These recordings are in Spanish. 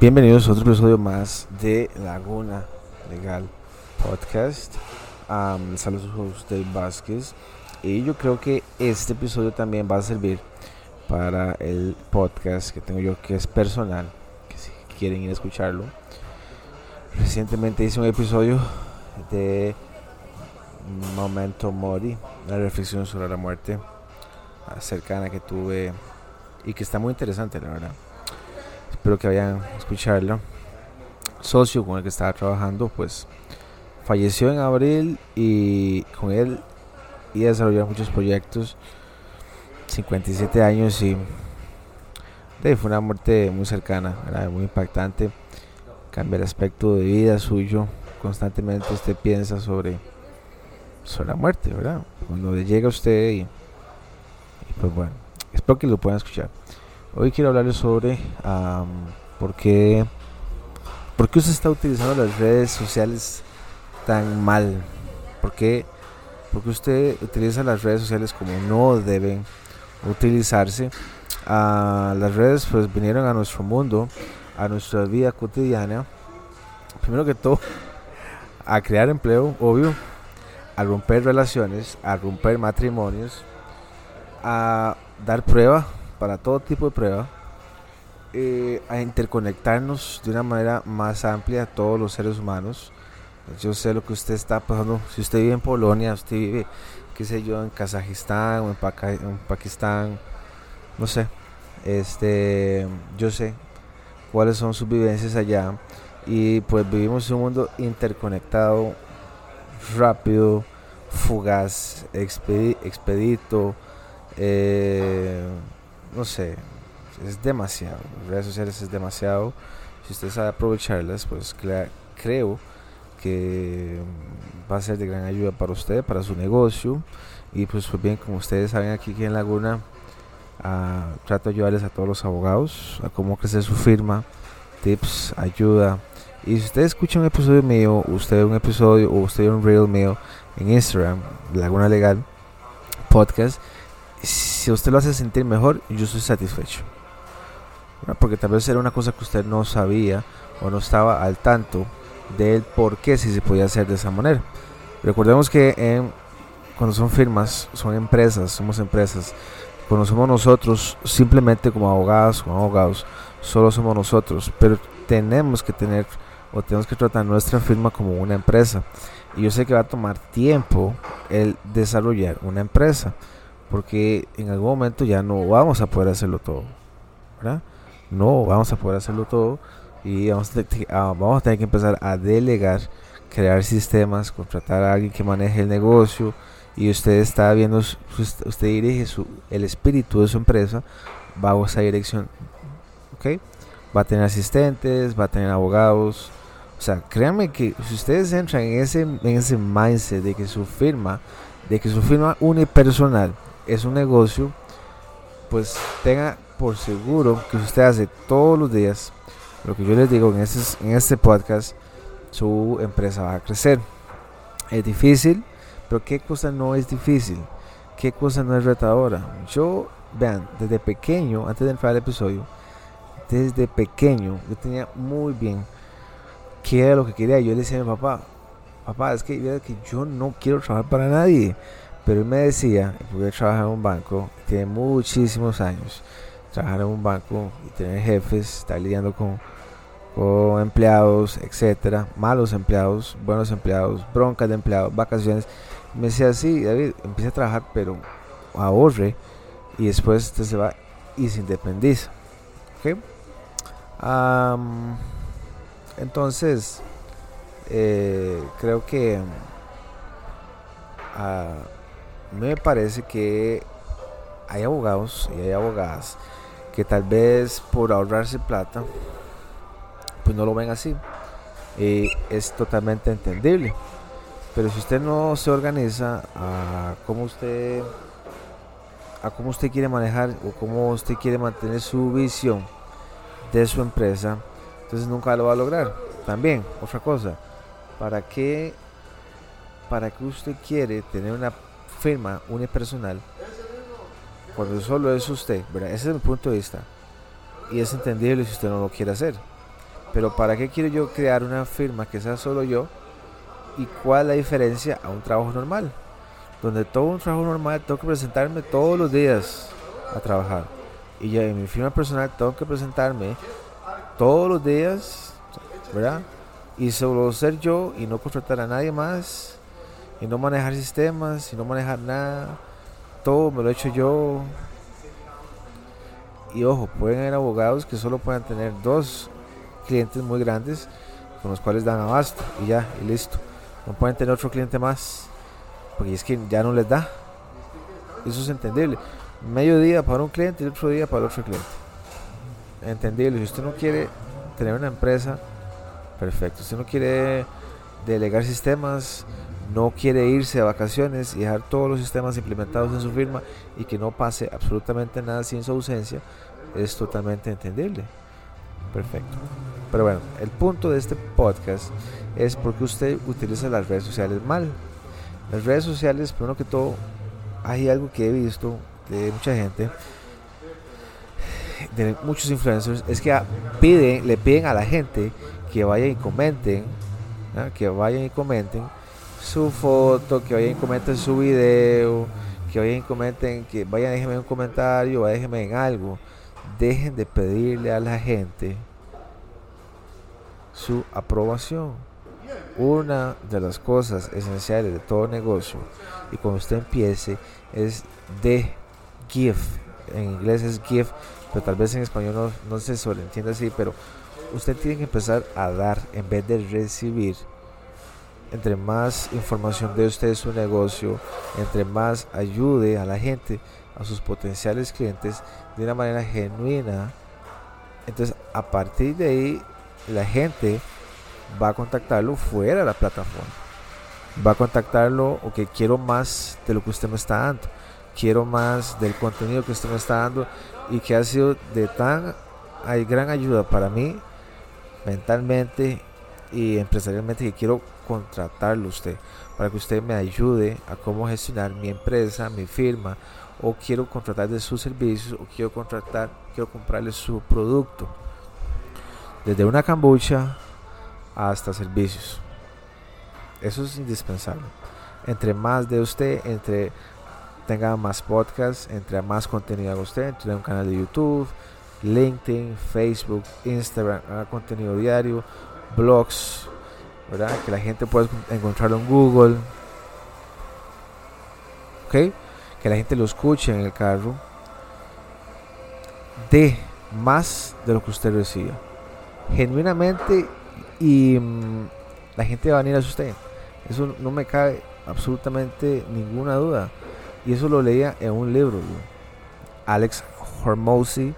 Bienvenidos a otro episodio más de Laguna Legal Podcast. Um, saludos a usted Vázquez. Y yo creo que este episodio también va a servir para el podcast que tengo yo que es personal. Que si quieren ir a escucharlo. Recientemente hice un episodio de Momento Mori, una reflexión sobre la muerte cercana que tuve y que está muy interesante, la verdad. Espero que vayan a escucharlo. Socio con el que estaba trabajando, pues falleció en abril y con él y desarrollar muchos proyectos. 57 años y fue una muerte muy cercana, muy impactante. Cambia el aspecto de vida suyo. Constantemente usted piensa sobre, sobre la muerte, ¿verdad? Cuando llega usted y, pues bueno, espero que lo puedan escuchar. Hoy quiero hablarles sobre por, qué, por qué usted está utilizando las redes sociales tan mal. ¿Por qué, porque usted utiliza las redes sociales como no deben utilizarse. Ah, las redes pues vinieron a nuestro mundo, a nuestra vida cotidiana. Primero que todo, a crear empleo, obvio, a romper relaciones, a romper matrimonios, a dar prueba para todo tipo de prueba, eh, a interconectarnos de una manera más amplia a todos los seres humanos. Yo sé lo que usted está pasando. Si usted vive en Polonia, usted vive, qué sé yo, en Kazajistán o en, Pakistán, no sé. Este, yo sé cuáles son sus vivencias allá. Y pues vivimos en un mundo interconectado, rápido, fugaz, expedito. Eh, no sé, es demasiado. Redes sociales es demasiado. Si usted sabe aprovecharlas, pues creo que va a ser de gran ayuda para usted, para su negocio. Y pues, pues bien, como ustedes saben aquí, en Laguna ah, trato de ayudarles a todos los abogados a cómo crecer su firma, tips, ayuda. Y si usted escucha un episodio mío, usted un episodio o usted un reel mío en Instagram, Laguna Legal Podcast, si usted lo hace sentir mejor, yo estoy satisfecho. Porque tal vez era una cosa que usted no sabía o no estaba al tanto del por qué si se podía hacer de esa manera. Recordemos que cuando son firmas, son empresas, somos empresas. Cuando somos nosotros, simplemente como abogados, como abogados, solo somos nosotros. Pero tenemos que tener o tenemos que tratar nuestra firma como una empresa. Y yo sé que va a tomar tiempo el desarrollar una empresa porque en algún momento ya no vamos a poder hacerlo todo, ¿verdad? No vamos a poder hacerlo todo y vamos a, vamos a tener que empezar a delegar, crear sistemas, contratar a alguien que maneje el negocio y usted está viendo, usted dirige el espíritu de su empresa va esa dirección, ¿ok? Va a tener asistentes, va a tener abogados, o sea, créanme que si ustedes entran en ese, en ese mindset de que su firma, de que su firma unipersonal es un negocio, pues tenga por seguro que usted hace todos los días lo que yo les digo en este, en este podcast, su empresa va a crecer. Es difícil, pero ¿qué cosa no es difícil? ¿Qué cosa no es retadora? Yo, vean, desde pequeño, antes de entrar al episodio, desde pequeño, yo tenía muy bien qué era lo que quería. Yo le decía a mi papá, papá, es que yo no quiero trabajar para nadie. Pero él me decía, porque él trabaja en un banco, tiene muchísimos años, trabajar en un banco y tener jefes, estar lidiando con, con empleados, etcétera, malos empleados, buenos empleados, broncas de empleados, vacaciones. Me decía así, David, empieza a trabajar, pero ahorre y después usted se va y se independiza. entonces, eh, creo que uh, me parece que hay abogados y hay abogadas que tal vez por ahorrarse plata, pues no lo ven así. Y es totalmente entendible. Pero si usted no se organiza a cómo usted a cómo usted quiere manejar o cómo usted quiere mantener su visión de su empresa, entonces nunca lo va a lograr. También, otra cosa, ¿para qué para usted quiere tener una firma unipersonal cuando solo es usted, Ese es mi punto de vista. Y es entendible si usted no lo quiere hacer. Pero ¿para qué quiero yo crear una firma que sea solo yo? ¿Y cuál es la diferencia a un trabajo normal? Donde todo un trabajo normal tengo que presentarme todos los días a trabajar. Y ya en mi firma personal tengo que presentarme todos los días, ¿verdad? Y solo ser yo y no contratar a nadie más. Y no manejar sistemas y no manejar nada. Todo me lo he hecho yo. Y ojo, pueden haber abogados que solo puedan tener dos clientes muy grandes con los cuales dan abasto y ya, y listo. No pueden tener otro cliente más porque es que ya no les da. Eso es entendible. Medio día para un cliente y otro día para otro cliente. Entendible. Si usted no quiere tener una empresa, perfecto. Si usted no quiere delegar sistemas, no quiere irse a vacaciones y dejar todos los sistemas implementados en su firma y que no pase absolutamente nada sin su ausencia, es totalmente entendible. Perfecto. Pero bueno, el punto de este podcast es porque usted utiliza las redes sociales mal. Las redes sociales, primero que todo, hay algo que he visto de mucha gente, de muchos influencers, es que piden, le piden a la gente que vayan y comenten, que vayan y comenten su foto, que vayan y comenten su video, que vayan y comenten, que vayan, déjenme un comentario, déjenme en algo. Dejen de pedirle a la gente su aprobación. Una de las cosas esenciales de todo negocio y cuando usted empiece es de give. En inglés es give, pero tal vez en español no, no se sobreentiende así, pero usted tiene que empezar a dar en vez de recibir. Entre más información de usted de su negocio, entre más ayude a la gente, a sus potenciales clientes de una manera genuina, entonces a partir de ahí la gente va a contactarlo fuera de la plataforma. Va a contactarlo, o que quiero más de lo que usted me está dando. Quiero más del contenido que usted me está dando y que ha sido de tan hay gran ayuda para mí mentalmente y empresarialmente que quiero contratarlo usted para que usted me ayude a cómo gestionar mi empresa, mi firma o quiero contratar de sus servicios o quiero contratar, quiero comprarle su producto desde una cambucha hasta servicios. Eso es indispensable. Entre más de usted, entre tenga más podcasts, entre más contenido haga usted, entre un canal de YouTube, LinkedIn, Facebook, Instagram, contenido diario, blogs, Que la gente pueda encontrarlo en Google. ¿Ok? Que la gente lo escuche en el carro. De más de lo que usted reciba genuinamente y mm, la gente va a venir a usted. Eso no me cabe absolutamente ninguna duda. Y eso lo leía en un libro. Alex Hormozy,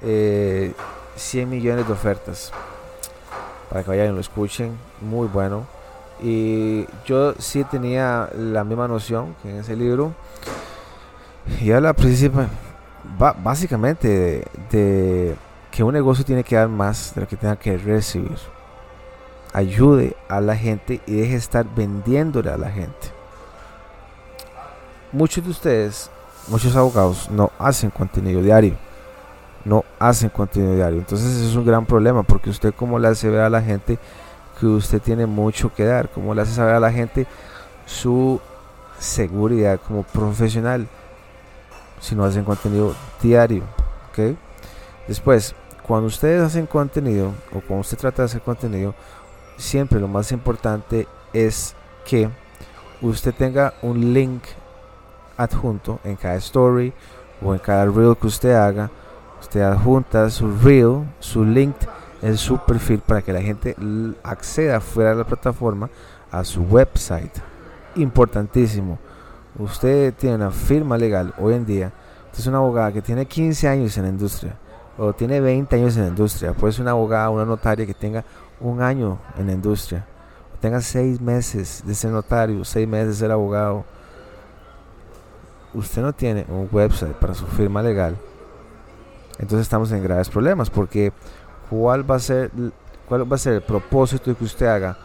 100 eh, millones de ofertas. Para que vayan y lo escuchen. Muy bueno. Y yo sí tenía la misma noción que en ese libro. Y la principal, básicamente de que un negocio tiene que dar más de lo que tenga que recibir. Ayude a la gente y deje de estar vendiéndole a la gente. Muchos de ustedes, muchos abogados, no hacen contenido diario. No hacen contenido diario. Entonces es un gran problema porque usted como le hace ver a la gente que usted tiene mucho que dar. Como le hace saber a la gente su seguridad como profesional si no hacen contenido diario. Después, cuando ustedes hacen contenido o cuando usted trata de hacer contenido, siempre lo más importante es que usted tenga un link adjunto en cada story o en cada reel que usted haga. Usted adjunta su reel, su link en su perfil para que la gente acceda fuera de la plataforma a su website. Importantísimo. Usted tiene una firma legal hoy en día. Usted es una abogada que tiene 15 años en la industria o tiene 20 años en la industria, puede ser una abogada, una notaria que tenga un año en la industria, tenga seis meses de ser notario, seis meses de ser abogado. Usted no tiene un website para su firma legal, entonces estamos en graves problemas porque ¿cuál va a ser, cuál va a ser el propósito de que usted haga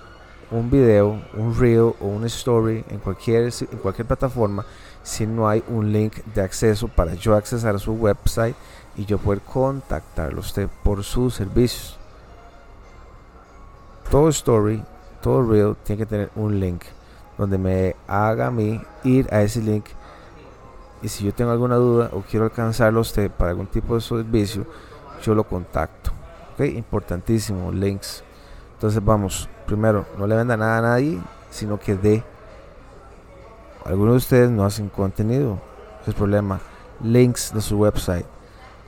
un video, un reel o una story en cualquier, en cualquier plataforma si no hay un link de acceso para yo accesar a su website y yo poder contactarlo usted por sus servicios. todo story, todo reel tiene que tener un link donde me haga a mí ir a ese link y si yo tengo alguna duda o quiero alcanzarlo a usted para algún tipo de servicio, yo lo contacto. ¿Ok? Importantísimo, links. Entonces vamos, primero, no le venda nada a nadie, sino que dé. Algunos de ustedes no hacen contenido, es el problema. Links de su website,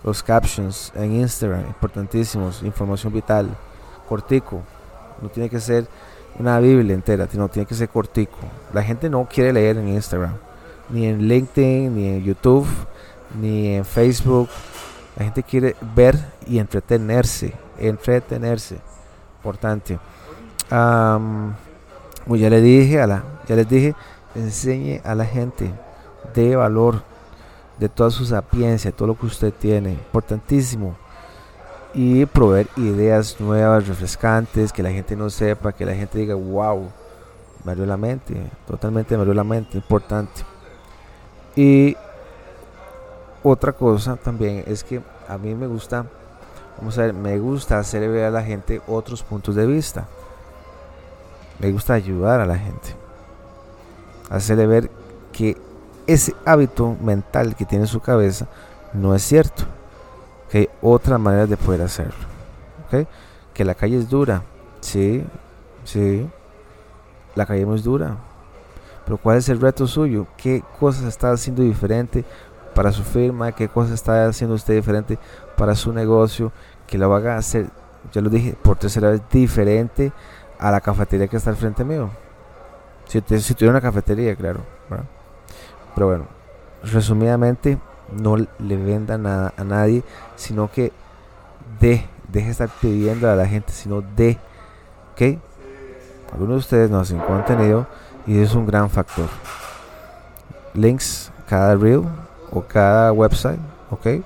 los captions en Instagram, importantísimos, información vital, cortico, no tiene que ser una Biblia entera, sino tiene que ser cortico. La gente no quiere leer en Instagram ni en LinkedIn, ni en YouTube, ni en Facebook. La gente quiere ver y entretenerse, entretenerse. Importante. como ya le dije a la, ya les dije, enseñe a la gente de valor de toda su sapiencia, todo lo que usted tiene, importantísimo. Y proveer ideas nuevas, refrescantes, que la gente no sepa, que la gente diga, wow, me la mente, totalmente me la mente, importante. Y otra cosa también es que a mí me gusta, vamos a ver, me gusta hacer ver a la gente otros puntos de vista. Me gusta ayudar a la gente. Hacerle ver que ese hábito mental que tiene en su cabeza no es cierto. Que hay otras maneras de poder hacerlo. Que la calle es dura. Sí, sí. La calle es dura pero ¿cuál es el reto suyo? ¿Qué cosas está haciendo diferente para su firma? ¿Qué cosas está haciendo usted diferente para su negocio? Que lo haga hacer, ya lo dije, por tercera vez diferente a la cafetería que está al frente mío. Si, si tuviera una cafetería, claro. Pero bueno, resumidamente, no le venda nada a nadie, sino que de, deje de estar pidiendo a la gente, sino de, ¿ok? Algunos de ustedes no hacen contenido y es un gran factor. Links cada reel o cada website, ¿ok?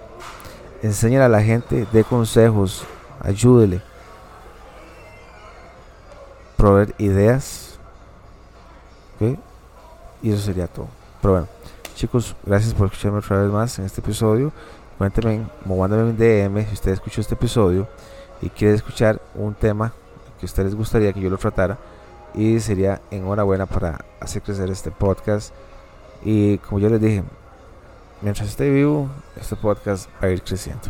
Enseñar a la gente, de consejos, ayúdele. Proveer ideas, ¿ok? Y eso sería todo. Pero bueno, chicos, gracias por escucharme otra vez más en este episodio. Cuéntenme, mandándome un DM si usted escuchó este episodio y quiere escuchar un tema que a ustedes les gustaría que yo lo tratara y sería enhorabuena para hacer crecer este podcast. Y como yo les dije, mientras esté vivo, este podcast va a ir creciendo.